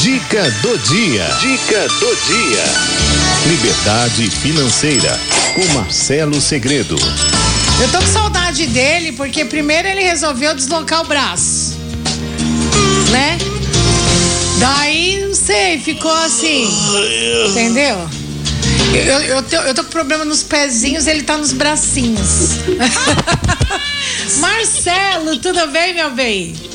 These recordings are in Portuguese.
Dica do dia. Dica do dia. Liberdade financeira com Marcelo Segredo. Eu tô com saudade dele porque primeiro ele resolveu deslocar o braço. Né? Daí, não sei, ficou assim. Entendeu? Eu, eu, tô, eu tô com problema nos pezinhos, ele tá nos bracinhos. Marcelo, tudo bem, meu bem?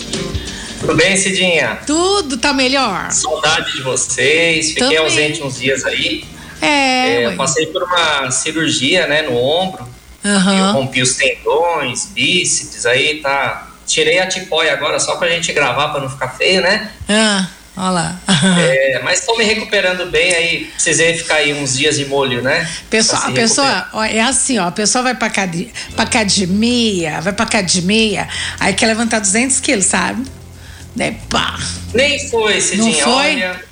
Tudo bem, Cidinha? Tudo tá melhor. Saudade de vocês. Fiquei Também. ausente uns dias aí. É, É, eu passei por uma cirurgia, né, no ombro. Aham. Eu rompi os tendões, bíceps, aí tá. Tirei a tipóia agora só pra gente gravar pra não ficar feio, né? Ah, olha lá. É, mas tô me recuperando bem aí. Precisei ficar aí uns dias de molho, né? Pessoa, Pra a pessoa, ó, é assim, ó, a pessoa vai pra, acad- pra academia, vai pra academia, aí quer levantar 200 quilos, sabe? Daí, pá. Nem foi, Cidinha. Não foi? Olha,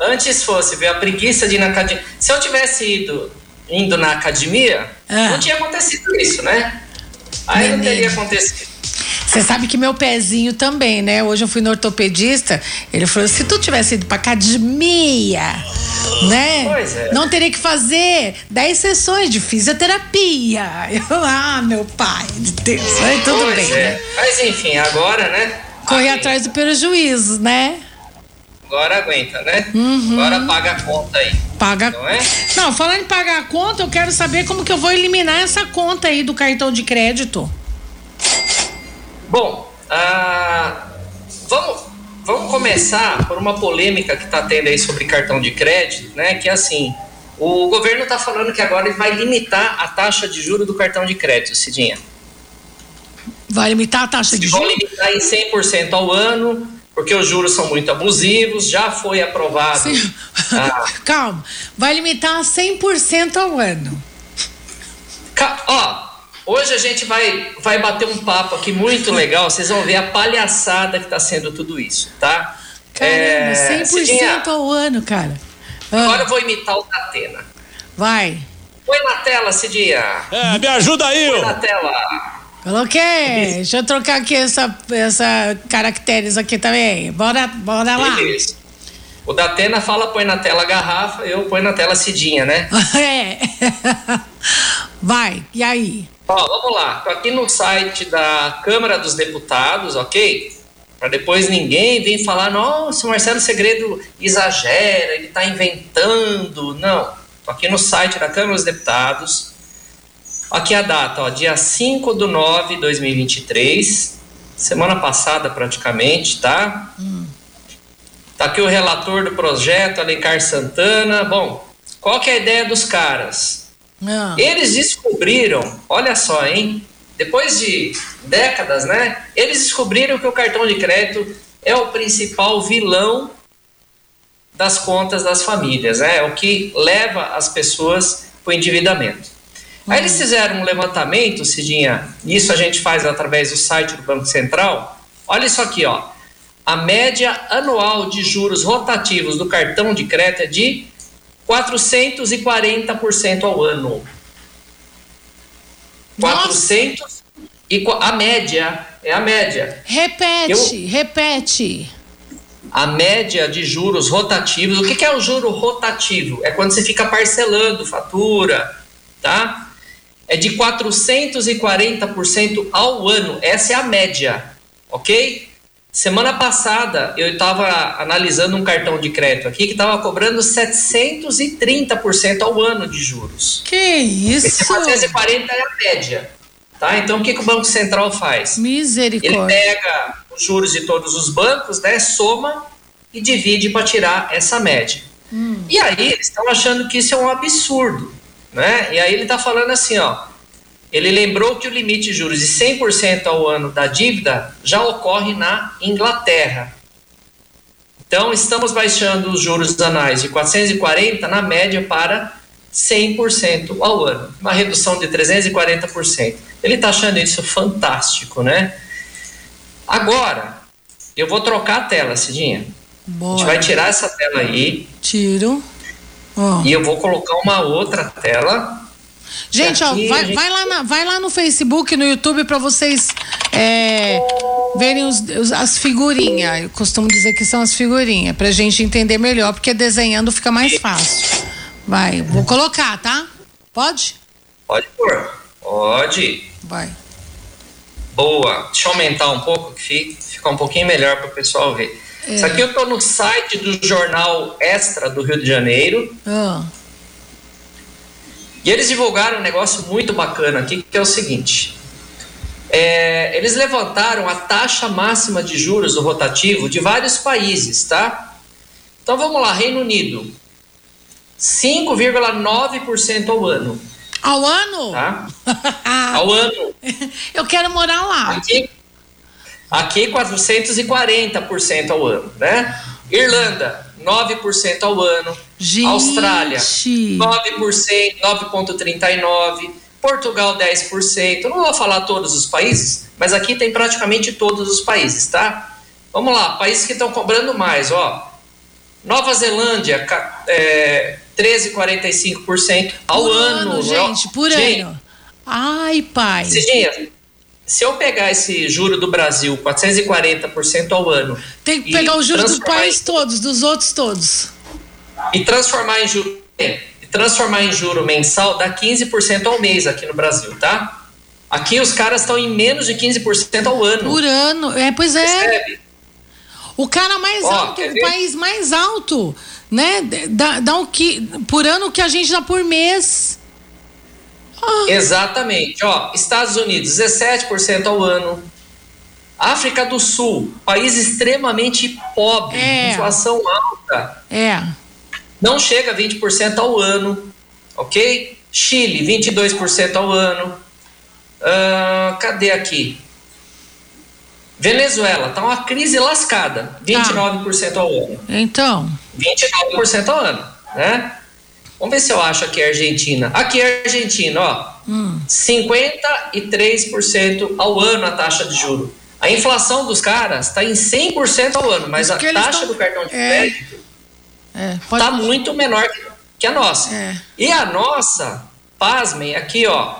antes fosse ver a preguiça de ir na academia. Se eu tivesse ido indo na academia, Ah. não tinha acontecido isso, né? Aí não Menino. teria acontecido. Você sabe que meu pezinho também, né? Hoje eu fui no ortopedista, ele falou: se tu tivesse ido pra academia, né? Pois é. Não teria que fazer 10 sessões de fisioterapia. Eu, ah, meu pai de Deus, aí tudo Pois bem, é. né? Mas enfim, agora, né? Correr Aí, atrás do prejuízo, né? Agora aguenta, né? Uhum. Agora paga a conta aí. Paga. Não é? Não, falando em pagar a conta, eu quero saber como que eu vou eliminar essa conta aí do cartão de crédito. Bom, ah, vamos, vamos começar por uma polêmica que está tendo aí sobre cartão de crédito, né? Que é assim, o governo está falando que agora ele vai limitar a taxa de juro do cartão de crédito, Cidinha. Vai limitar a taxa de Vão juros? limitar em 100% ao ano, porque os juros são muito abusivos, já foi aprovado. Sim. Ah, Calma. Vai limitar a 100% ao ano. Ca- Ó, hoje a gente vai, vai bater um papo aqui muito legal. Vocês vão ver a palhaçada que tá sendo tudo isso, tá? Caramba, É, 100% Cidinha, ao ano, cara. Ah, Agora eu vou imitar o Datena. Vai. Põe na tela, Cidinha. É, me ajuda aí, Põe na tela. Coloquei. Deixa eu trocar aqui essa, essa caracteres aqui também. Bora, bora lá. Beleza. O Datena fala põe na tela garrafa, eu põe na tela Cidinha, né? É. Vai. E aí? Ó, vamos lá. Tô aqui no site da Câmara dos Deputados, ok? Para depois ninguém vir falar, nossa, o Marcelo Segredo exagera, ele tá inventando. Não. Tô aqui no site da Câmara dos Deputados. Aqui a data, ó, dia 5 do 9 de 2023. Semana passada, praticamente, tá? Tá aqui o relator do projeto, Alencar Santana. Bom, qual que é a ideia dos caras? Ah, Eles descobriram, olha só, hein? Depois de décadas, né? Eles descobriram que o cartão de crédito é o principal vilão das contas das famílias, né? É o que leva as pessoas para o endividamento. Aí eles fizeram um levantamento, Cidinha, isso a gente faz através do site do Banco Central. Olha isso aqui, ó. A média anual de juros rotativos do cartão de crédito é de 440% ao ano. Nossa. 400 e a média é a média. repete, Eu- repete. A média de juros rotativos. O que que é o juro rotativo? É quando você fica parcelando fatura, tá? É de 440% ao ano. Essa é a média, ok? Semana passada eu estava analisando um cartão de crédito aqui que estava cobrando 730% ao ano de juros. Que Esse isso? 440 é a média, tá? Então o que, que o Banco Central faz? Ele Misericórdia. pega os juros de todos os bancos, né, soma e divide para tirar essa média. E aí eles estão achando que isso é um absurdo, né? E aí ele está falando assim, ó, ele lembrou que o limite de juros de 100% ao ano da dívida já ocorre na Inglaterra. Então estamos baixando os juros anais de 440 na média para 100% ao ano, uma redução de 340%. Ele está achando isso fantástico, né? Agora, eu vou trocar a tela, Cidinha. A gente Bora. vai tirar essa tela aí Tiro. Ó. e eu vou colocar uma outra tela. Gente, ó, vai, gente- vai lá na- vai lá no Facebook, no YouTube pra vocês é, verem os, os, as figurinhas. Eu costumo dizer que são as figurinhas, pra gente entender melhor, porque desenhando fica mais fácil. Vai, vou colocar, tá? Pode? Pode pôr. Pode. Vai. Boa. Deixa eu aumentar um pouco, que fica um pouquinho melhor para o pessoal ver. É. Isso aqui eu tô no site do jornal Extra do Rio de Janeiro. Ah. E eles divulgaram um negócio muito bacana aqui, que é o seguinte. É, eles levantaram a taxa máxima de juros do rotativo de vários países, tá? Então vamos lá, Reino Unido, 5,9% ao ano. Ao ano? Tá? ao ano. Eu quero morar lá. Aqui, aqui 440% ao ano, né? Irlanda, 9% ao ano. Gente. Austrália, 9%, 9,39%. Portugal, 10%. não vou falar todos os países, mas aqui tem praticamente todos os países, tá? Vamos lá, países que estão cobrando mais, ó. Nova Zelândia, é, 13,45% ao por ano. ano gente, por gente, ano. Ai, pai. Cidinha, se eu pegar esse juro do Brasil, 440% ao ano. Tem que pegar o juro do país em, todos, dos outros todos. E transformar em juro. E transformar em juro mensal dá 15% ao mês aqui no Brasil, tá? Aqui os caras estão em menos de 15% ao ano. Por ano, é, pois é. Percebe? O cara mais Ó, alto, o país mais alto, né? Dá, dá um que, por ano que a gente dá por mês. Exatamente. Ó, Estados Unidos, 17% ao ano. África do Sul, país extremamente pobre, é. inflação alta. É. Não chega a 20% ao ano, ok? Chile, 22% ao ano. Uh, cadê aqui? Venezuela, tá uma crise lascada, 29% ao ano. Então. 29% ao ano, né? Vamos ver se eu acho aqui a Argentina. Aqui é a Argentina, ó. Hum. 53% ao ano a taxa de juro. A inflação dos caras está em 100% ao ano, mas a taxa tão... do cartão de é. crédito está é. Tá muito menor que a nossa. É. E a nossa, pasmem, aqui ó,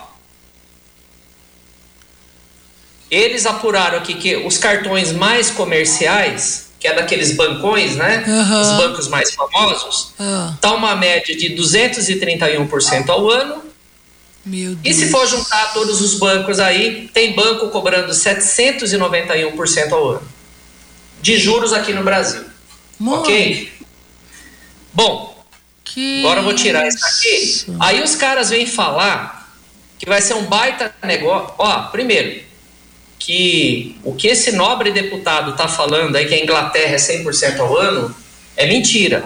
eles apuraram aqui que os cartões mais comerciais, que é daqueles bancões, né? Uhum. Os bancos mais famosos, uhum. tá uma média de 231% ao ano. Meu Deus. E se for juntar todos os bancos aí, tem banco cobrando 791% ao ano de juros aqui no Brasil. Mano. Ok? Bom, que agora eu vou tirar isso aqui. Aí os caras vêm falar que vai ser um baita negócio. Ó, primeiro, que o que esse nobre deputado está falando aí, que a Inglaterra é 100% ao ano, é mentira.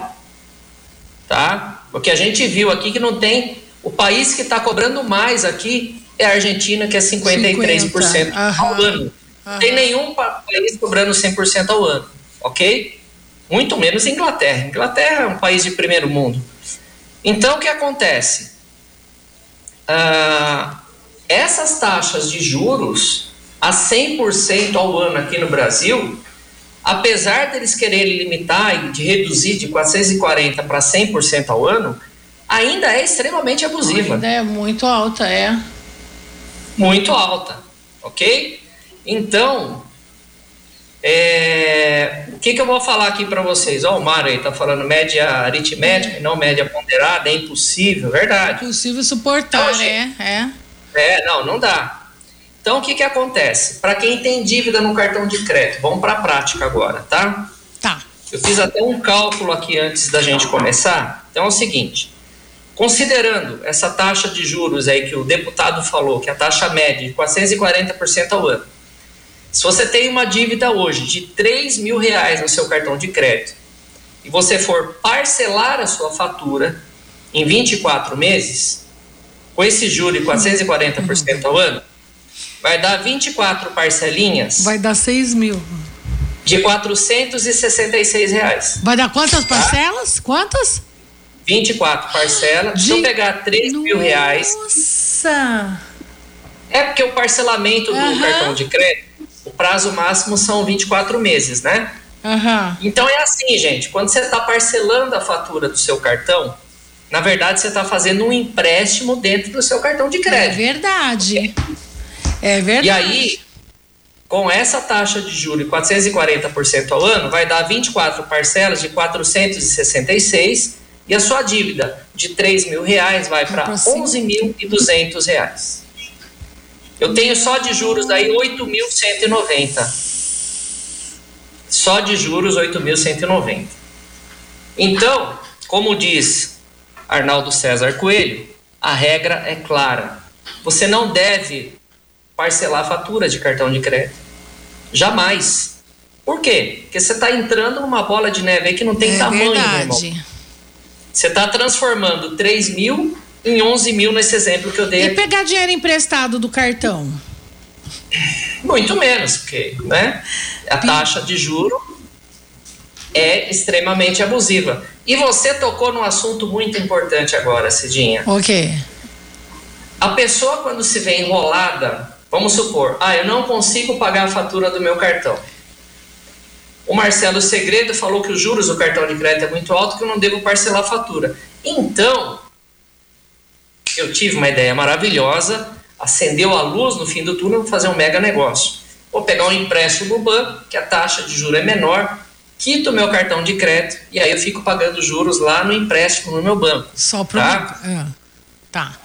Tá? Porque a gente viu aqui que não tem. O país que está cobrando mais aqui é a Argentina, que é 53% 50. ao ano. Não tem nenhum país cobrando 100% ao ano. Ok? Muito menos Inglaterra. Inglaterra é um país de primeiro mundo. Então, o que acontece? Ah, essas taxas de juros a 100% ao ano aqui no Brasil, apesar deles quererem limitar e de reduzir de 440 para 100% ao ano, ainda é extremamente abusiva. Ainda é muito alta, é. Muito alta, ok? Então, é, o que, que eu vou falar aqui para vocês? Ó, o Mário aí tá falando média aritmética e não média ponderada, é impossível, verdade. Impossível suportar, então, é, é. É, não, não dá. Então, o que, que acontece? Para quem tem dívida no cartão de crédito, vamos para a prática agora, tá? Tá. Eu fiz até um cálculo aqui antes da gente começar. Então, é o seguinte: considerando essa taxa de juros aí que o deputado falou, que é a taxa média de 440% ao ano, se você tem uma dívida hoje de 3 mil reais no seu cartão de crédito e você for parcelar a sua fatura em 24 meses, com esse juro de 440% ao ano, vai dar 24 parcelinhas. Vai dar 6 mil. De 466 reais. Vai dar quantas tá? parcelas? Quantas? 24 parcelas. De... Se eu pegar 3 Nossa. mil reais. Nossa! É porque o parcelamento uhum. do cartão de crédito, o prazo máximo são 24 meses, né? Uhum. Então é assim, gente. Quando você está parcelando a fatura do seu cartão, na verdade você está fazendo um empréstimo dentro do seu cartão de crédito. É verdade. É verdade. E aí, com essa taxa de juros de 440% ao ano, vai dar 24 parcelas de 466 e a sua dívida de 3 mil reais vai para 11.200 reais. Eu tenho só de juros aí 8.190. Só de juros 8.190. Então, como diz Arnaldo César Coelho, a regra é clara. Você não deve parcelar fatura de cartão de crédito. Jamais. Por quê? Porque você está entrando numa bola de neve aí que não tem é tamanho, verdade. Você está transformando 3 mil em 11 mil nesse exemplo que eu dei. E pegar dinheiro emprestado do cartão? Muito menos, porque né, a taxa de juro é extremamente abusiva. E você tocou num assunto muito importante agora, Cidinha. O quê? A pessoa, quando se vê enrolada Vamos supor, ah, eu não consigo pagar a fatura do meu cartão. O Marcelo Segredo falou que os juros do cartão de crédito é muito alto que eu não devo parcelar a fatura. Então, eu tive uma ideia maravilhosa, acendeu a luz no fim do túnel, vou fazer um mega negócio. Vou pegar um empréstimo no banco, que a taxa de juros é menor, quito o meu cartão de crédito e aí eu fico pagando juros lá no empréstimo no meu banco. Só para tá? É. tá.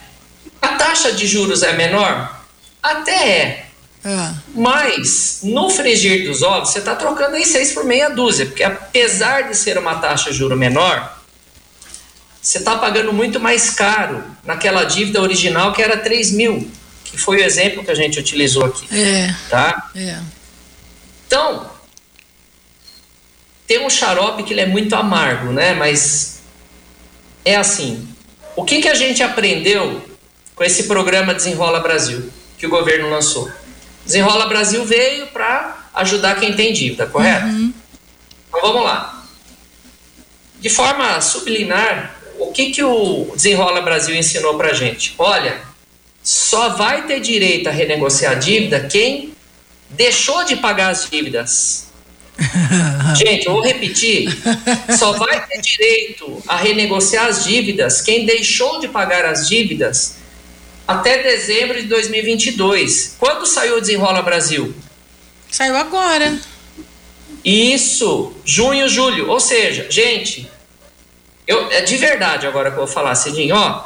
A taxa de juros é menor? Até é. é. Mas, no frigir dos ovos, você está trocando aí seis por meia dúzia, porque apesar de ser uma taxa de juro menor, você está pagando muito mais caro naquela dívida original que era 3 mil, que foi o exemplo que a gente utilizou aqui. É. Tá? É. Então, tem um xarope que ele é muito amargo, né? Mas é assim. O que, que a gente aprendeu com esse programa Desenrola Brasil? Que o governo lançou. Desenrola Brasil veio para ajudar quem tem dívida, correto? Uhum. Então vamos lá. De forma subliminar, o que, que o Desenrola Brasil ensinou para gente? Olha, só vai ter direito a renegociar a dívida quem deixou de pagar as dívidas. Gente, eu vou repetir. Só vai ter direito a renegociar as dívidas quem deixou de pagar as dívidas até dezembro de 2022. Quando saiu o Desenrola Brasil? Saiu agora. Isso, junho, julho. Ou seja, gente, eu é de verdade agora que eu vou falar, Cidinho, ó,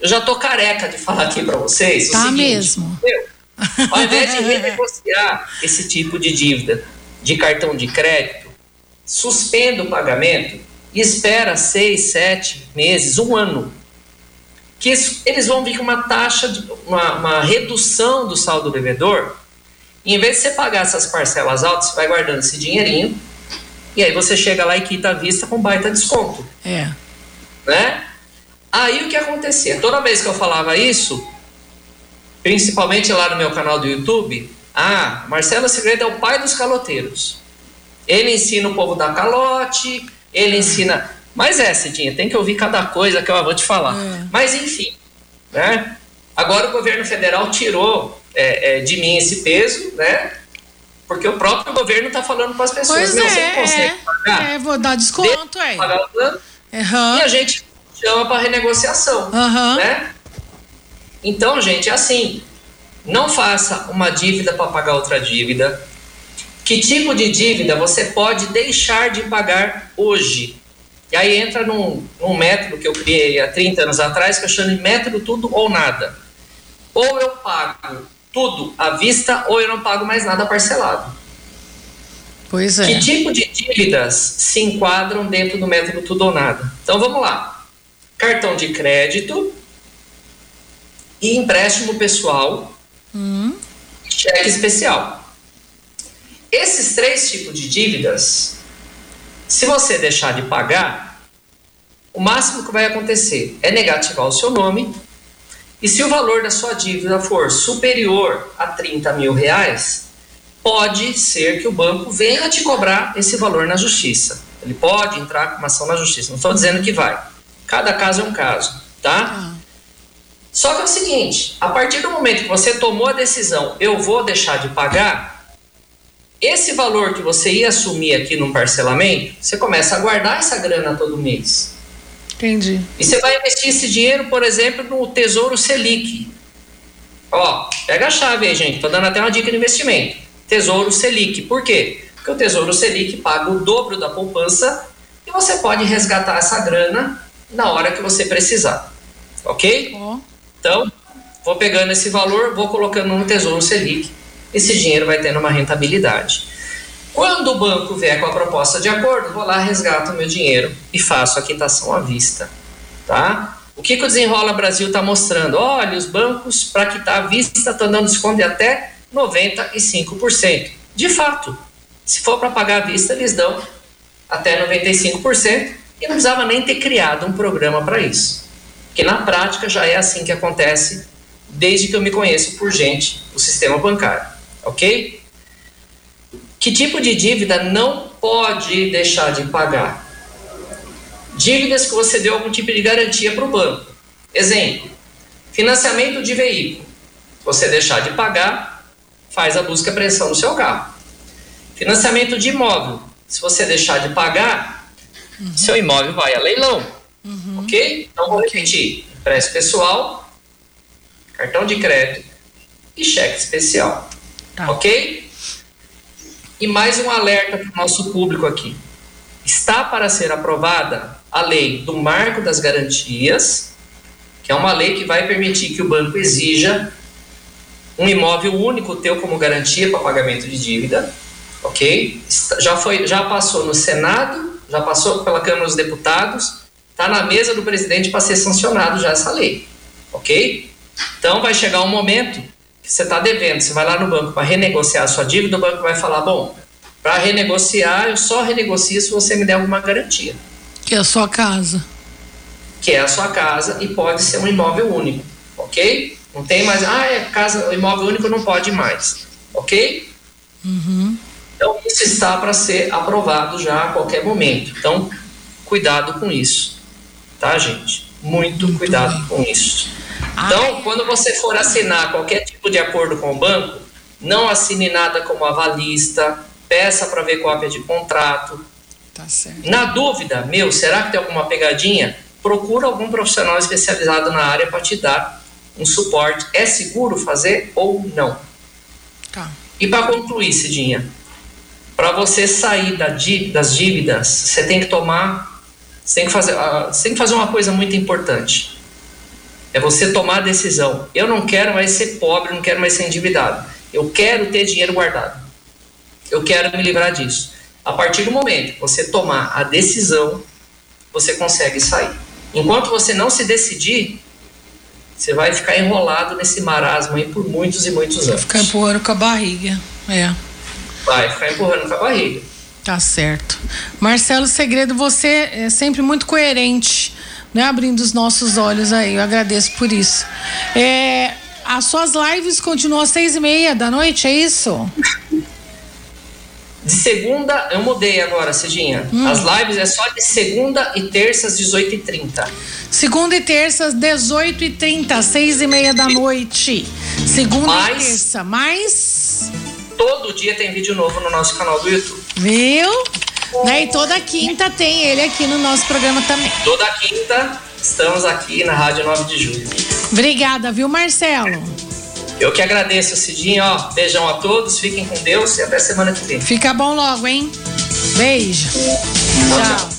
eu já tô careca de falar aqui para vocês. Tá seguinte, mesmo. Meu, ao invés de renegociar esse tipo de dívida de cartão de crédito, suspenda o pagamento e espera seis, sete meses, um ano que eles vão vir com uma taxa, de, uma, uma redução do saldo devedor. E em vez de você pagar essas parcelas altas, você vai guardando esse dinheirinho e aí você chega lá e quita a vista com baita desconto. É. Né? Aí o que acontecia? Toda vez que eu falava isso, principalmente lá no meu canal do YouTube, ah, Marcelo Segredo é o pai dos caloteiros. Ele ensina o povo da calote, ele ensina. Mas é, Cidinha, tem que ouvir cada coisa que eu vou te falar. É. Mas enfim, né? Agora o governo federal tirou é, é, de mim esse peso, né? Porque o próprio governo está falando para as pessoas, pois meu, é, você consegue pagar? É, vou dar desconto, plano, uhum. E a gente chama para renegociação, uhum. né? Então, gente, é assim, não faça uma dívida para pagar outra dívida. Que tipo de dívida você pode deixar de pagar hoje? E aí entra num, num método que eu criei há 30 anos atrás, que eu chamo de método tudo ou nada. Ou eu pago tudo à vista, ou eu não pago mais nada parcelado. Pois é. Que tipo de dívidas se enquadram dentro do método tudo ou nada? Então vamos lá. Cartão de crédito e empréstimo pessoal, hum. cheque especial. Esses três tipos de dívidas se você deixar de pagar, o máximo que vai acontecer é negativar o seu nome. E se o valor da sua dívida for superior a 30 mil reais, pode ser que o banco venha te cobrar esse valor na justiça. Ele pode entrar com uma ação na justiça. Não estou dizendo que vai. Cada caso é um caso, tá? Ah. Só que é o seguinte: a partir do momento que você tomou a decisão, eu vou deixar de pagar, esse valor que você ia assumir aqui num parcelamento, você começa a guardar essa grana todo mês. Entendi. E você vai investir esse dinheiro, por exemplo, no Tesouro Selic. Ó, pega a chave aí, gente. Tô dando até uma dica de investimento. Tesouro Selic. Por quê? Porque o Tesouro Selic paga o dobro da poupança e você pode resgatar essa grana na hora que você precisar. Ok? Oh. Então, vou pegando esse valor, vou colocando no Tesouro Selic. Esse dinheiro vai tendo uma rentabilidade. Quando o banco vier com a proposta de acordo, vou lá, resgato o meu dinheiro e faço a quitação à vista. Tá? O que, que o Desenrola Brasil está mostrando? Olha, os bancos, para quitar à vista, estão dando desconto de até 95%. De fato, se for para pagar à vista, eles dão até 95% e não precisava nem ter criado um programa para isso. Porque na prática já é assim que acontece desde que eu me conheço por gente do sistema bancário, ok? Que tipo de dívida não pode deixar de pagar? Dívidas que você deu algum tipo de garantia para o banco. Exemplo: financiamento de veículo. Você deixar de pagar, faz a busca e apreensão no seu carro. Financiamento de imóvel. Se você deixar de pagar, uhum. seu imóvel vai a leilão. Uhum. Ok? Então vou repetir: empréstimo pessoal, cartão de crédito e cheque especial. Tá. Ok? E mais um alerta para o nosso público aqui. Está para ser aprovada a lei do marco das garantias, que é uma lei que vai permitir que o banco exija um imóvel único teu como garantia para pagamento de dívida, ok? Já foi, já passou no Senado, já passou pela Câmara dos Deputados, está na mesa do presidente para ser sancionado já essa lei, ok? Então vai chegar um momento você está devendo, você vai lá no banco para renegociar a sua dívida, o banco vai falar, bom, para renegociar, eu só renegocio se você me der alguma garantia. Que é a sua casa. Que é a sua casa e pode ser um imóvel único, ok? Não tem mais, ah, é casa, imóvel único não pode mais, ok? Uhum. Então, isso está para ser aprovado já a qualquer momento. Então, cuidado com isso, tá, gente? Muito, Muito cuidado bem. com isso. Então, quando você for assinar qualquer tipo de acordo com o banco, não assine nada como avalista, peça para ver cópia de contrato. Tá certo. Na dúvida, meu, será que tem alguma pegadinha? Procura algum profissional especializado na área para te dar um suporte. É seguro fazer ou não? Tá. E para concluir, Cidinha, para você sair da das dívidas, você tem que tomar, você tem que fazer, uh, você tem que fazer uma coisa muito importante é você tomar a decisão. Eu não quero mais ser pobre, não quero mais ser endividado. Eu quero ter dinheiro guardado. Eu quero me livrar disso. A partir do momento que você tomar a decisão, você consegue sair. Enquanto você não se decidir, você vai ficar enrolado nesse marasmo aí por muitos e muitos anos. Vai ficar empurrando com a barriga. É. Vai ficar empurrando com a barriga. Tá certo. Marcelo Segredo, você é sempre muito coerente né, abrindo os nossos olhos aí. Eu agradeço por isso. É, as suas lives continuam às seis e meia da noite, é isso? De segunda, eu mudei agora, Cidinha. Hum. As lives é só de segunda e terças, 18h30. Segunda e terças, 18h30, seis e meia da noite. Segunda Mas, e terça. Mais. Todo dia tem vídeo novo no nosso canal do YouTube. Viu? Né? E toda quinta tem ele aqui no nosso programa também. Toda quinta estamos aqui na Rádio 9 de Julho. Obrigada, viu, Marcelo? Eu que agradeço, Cidinho. Ó, beijão a todos, fiquem com Deus e até semana que vem. Fica bom logo, hein? Beijo. Tchau. tchau.